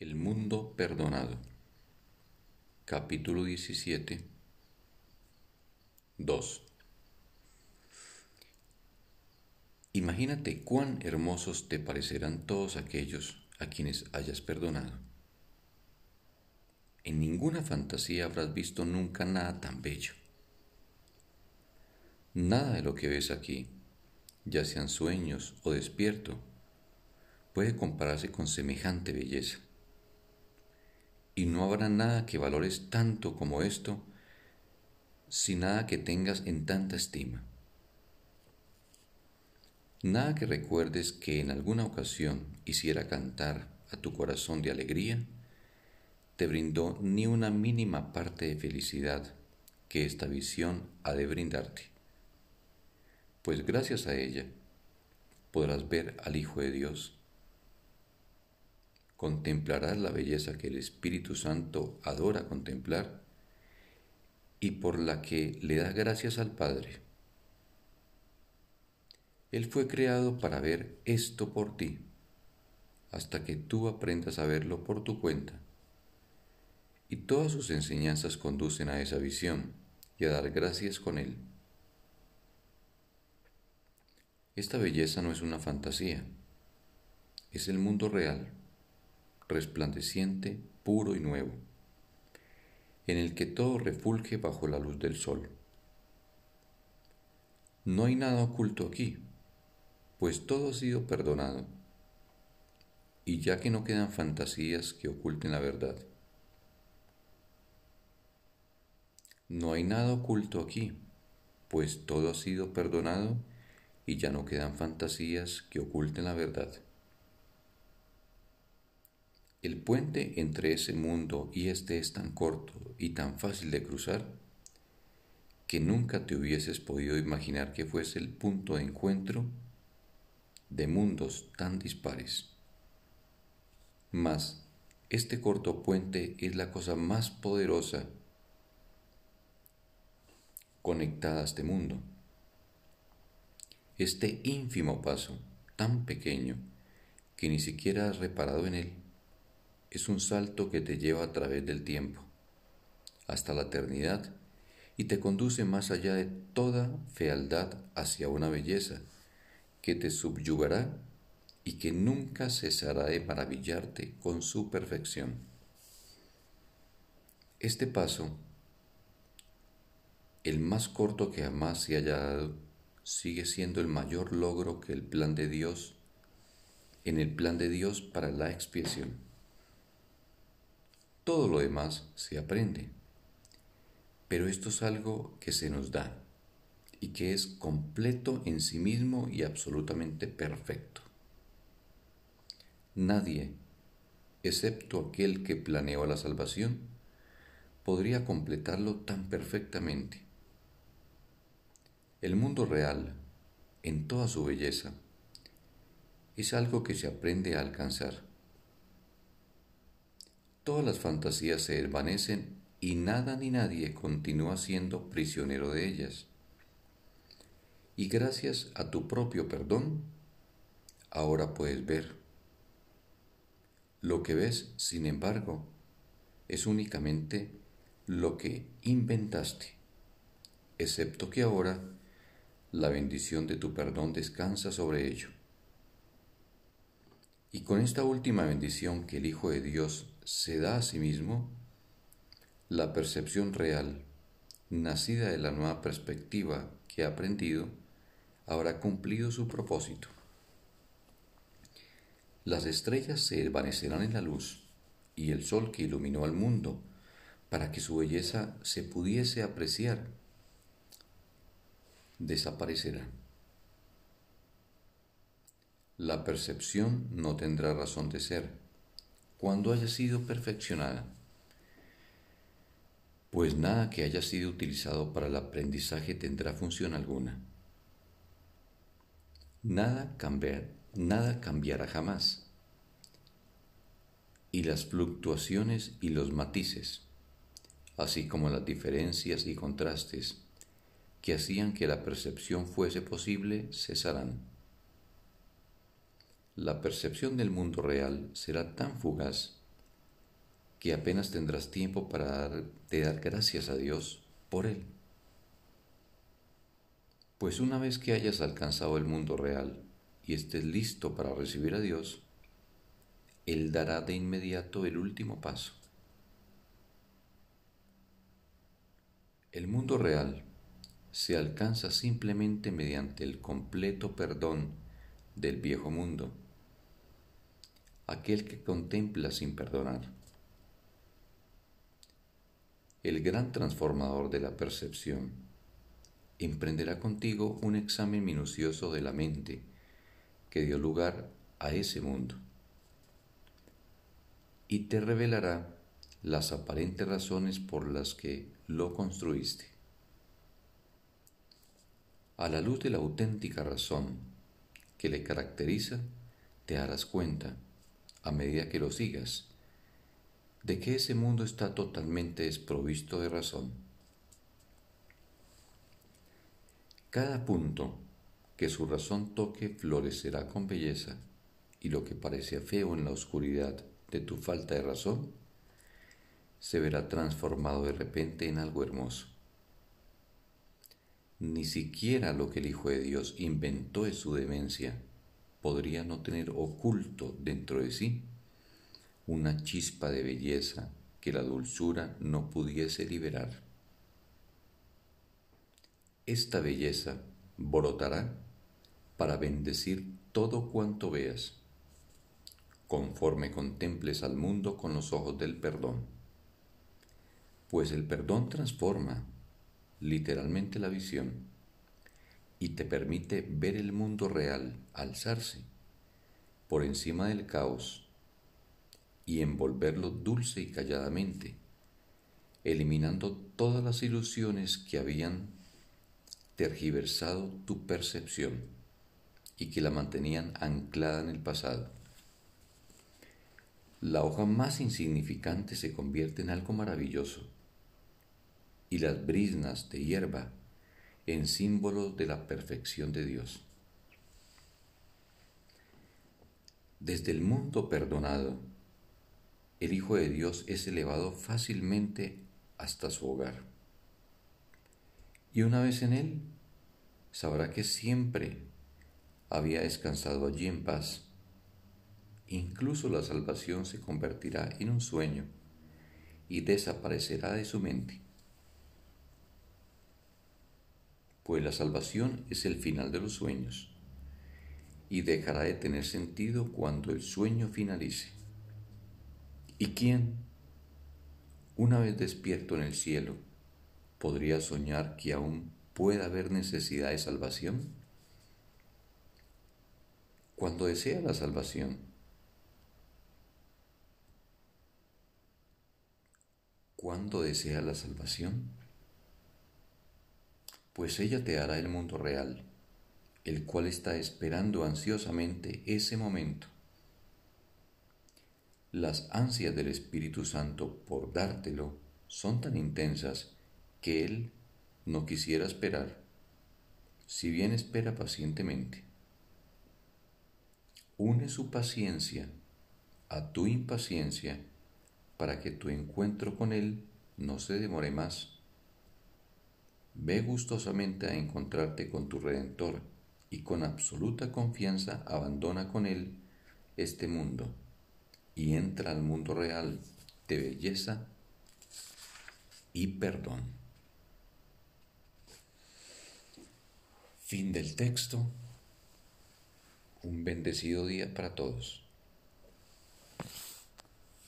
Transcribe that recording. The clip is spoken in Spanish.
El mundo perdonado. Capítulo 17. 2. Imagínate cuán hermosos te parecerán todos aquellos a quienes hayas perdonado. En ninguna fantasía habrás visto nunca nada tan bello. Nada de lo que ves aquí, ya sean sueños o despierto, puede compararse con semejante belleza y no habrá nada que valores tanto como esto, sin nada que tengas en tanta estima. Nada que recuerdes que en alguna ocasión hiciera cantar a tu corazón de alegría, te brindó ni una mínima parte de felicidad que esta visión ha de brindarte. Pues gracias a ella podrás ver al Hijo de Dios contemplarás la belleza que el Espíritu Santo adora contemplar y por la que le da gracias al Padre. Él fue creado para ver esto por ti, hasta que tú aprendas a verlo por tu cuenta. Y todas sus enseñanzas conducen a esa visión y a dar gracias con Él. Esta belleza no es una fantasía, es el mundo real resplandeciente, puro y nuevo, en el que todo refulge bajo la luz del sol. No hay nada oculto aquí, pues todo ha sido perdonado, y ya que no quedan fantasías que oculten la verdad. No hay nada oculto aquí, pues todo ha sido perdonado y ya no quedan fantasías que oculten la verdad. El puente entre ese mundo y este es tan corto y tan fácil de cruzar que nunca te hubieses podido imaginar que fuese el punto de encuentro de mundos tan dispares. Mas, este corto puente es la cosa más poderosa conectada a este mundo. Este ínfimo paso, tan pequeño, que ni siquiera has reparado en él, es un salto que te lleva a través del tiempo, hasta la eternidad, y te conduce más allá de toda fealdad hacia una belleza que te subyugará y que nunca cesará de maravillarte con su perfección. Este paso, el más corto que jamás se haya dado, sigue siendo el mayor logro que el plan de Dios, en el plan de Dios para la expiación. Todo lo demás se aprende. Pero esto es algo que se nos da y que es completo en sí mismo y absolutamente perfecto. Nadie, excepto aquel que planeó la salvación, podría completarlo tan perfectamente. El mundo real, en toda su belleza, es algo que se aprende a alcanzar Todas las fantasías se desvanecen y nada ni nadie continúa siendo prisionero de ellas. Y gracias a tu propio perdón, ahora puedes ver. Lo que ves, sin embargo, es únicamente lo que inventaste, excepto que ahora la bendición de tu perdón descansa sobre ello. Y con esta última bendición que el Hijo de Dios se da a sí mismo, la percepción real, nacida de la nueva perspectiva que ha aprendido, habrá cumplido su propósito. Las estrellas se desvanecerán en la luz y el sol que iluminó al mundo para que su belleza se pudiese apreciar desaparecerá la percepción no tendrá razón de ser cuando haya sido perfeccionada, pues nada que haya sido utilizado para el aprendizaje tendrá función alguna. Nada, nada cambiará jamás. Y las fluctuaciones y los matices, así como las diferencias y contrastes que hacían que la percepción fuese posible, cesarán la percepción del mundo real será tan fugaz que apenas tendrás tiempo para dar, de dar gracias a Dios por él. Pues una vez que hayas alcanzado el mundo real y estés listo para recibir a Dios, Él dará de inmediato el último paso. El mundo real se alcanza simplemente mediante el completo perdón del viejo mundo, aquel que contempla sin perdonar. El gran transformador de la percepción emprenderá contigo un examen minucioso de la mente que dio lugar a ese mundo y te revelará las aparentes razones por las que lo construiste. A la luz de la auténtica razón que le caracteriza, te darás cuenta, a medida que lo sigas, de que ese mundo está totalmente desprovisto de razón. Cada punto que su razón toque florecerá con belleza y lo que parecía feo en la oscuridad de tu falta de razón se verá transformado de repente en algo hermoso. Ni siquiera lo que el Hijo de Dios inventó en su demencia podría no tener oculto dentro de sí una chispa de belleza que la dulzura no pudiese liberar. Esta belleza brotará para bendecir todo cuanto veas, conforme contemples al mundo con los ojos del perdón. Pues el perdón transforma literalmente la visión y te permite ver el mundo real alzarse por encima del caos y envolverlo dulce y calladamente, eliminando todas las ilusiones que habían tergiversado tu percepción y que la mantenían anclada en el pasado. La hoja más insignificante se convierte en algo maravilloso y las brisnas de hierba en símbolos de la perfección de Dios. Desde el mundo perdonado, el Hijo de Dios es elevado fácilmente hasta su hogar. Y una vez en él, sabrá que siempre había descansado allí en paz. Incluso la salvación se convertirá en un sueño y desaparecerá de su mente. Pues la salvación es el final de los sueños y dejará de tener sentido cuando el sueño finalice. ¿Y quién, una vez despierto en el cielo, podría soñar que aún pueda haber necesidad de salvación? Cuando desea la salvación, ¿cuándo desea la salvación? Pues ella te hará el mundo real, el cual está esperando ansiosamente ese momento las ansias del Espíritu Santo por dártelo son tan intensas que Él no quisiera esperar, si bien espera pacientemente. Une su paciencia a tu impaciencia para que tu encuentro con Él no se demore más. Ve gustosamente a encontrarte con tu Redentor y con absoluta confianza abandona con Él este mundo y entra al mundo real de belleza y perdón. Fin del texto. Un bendecido día para todos.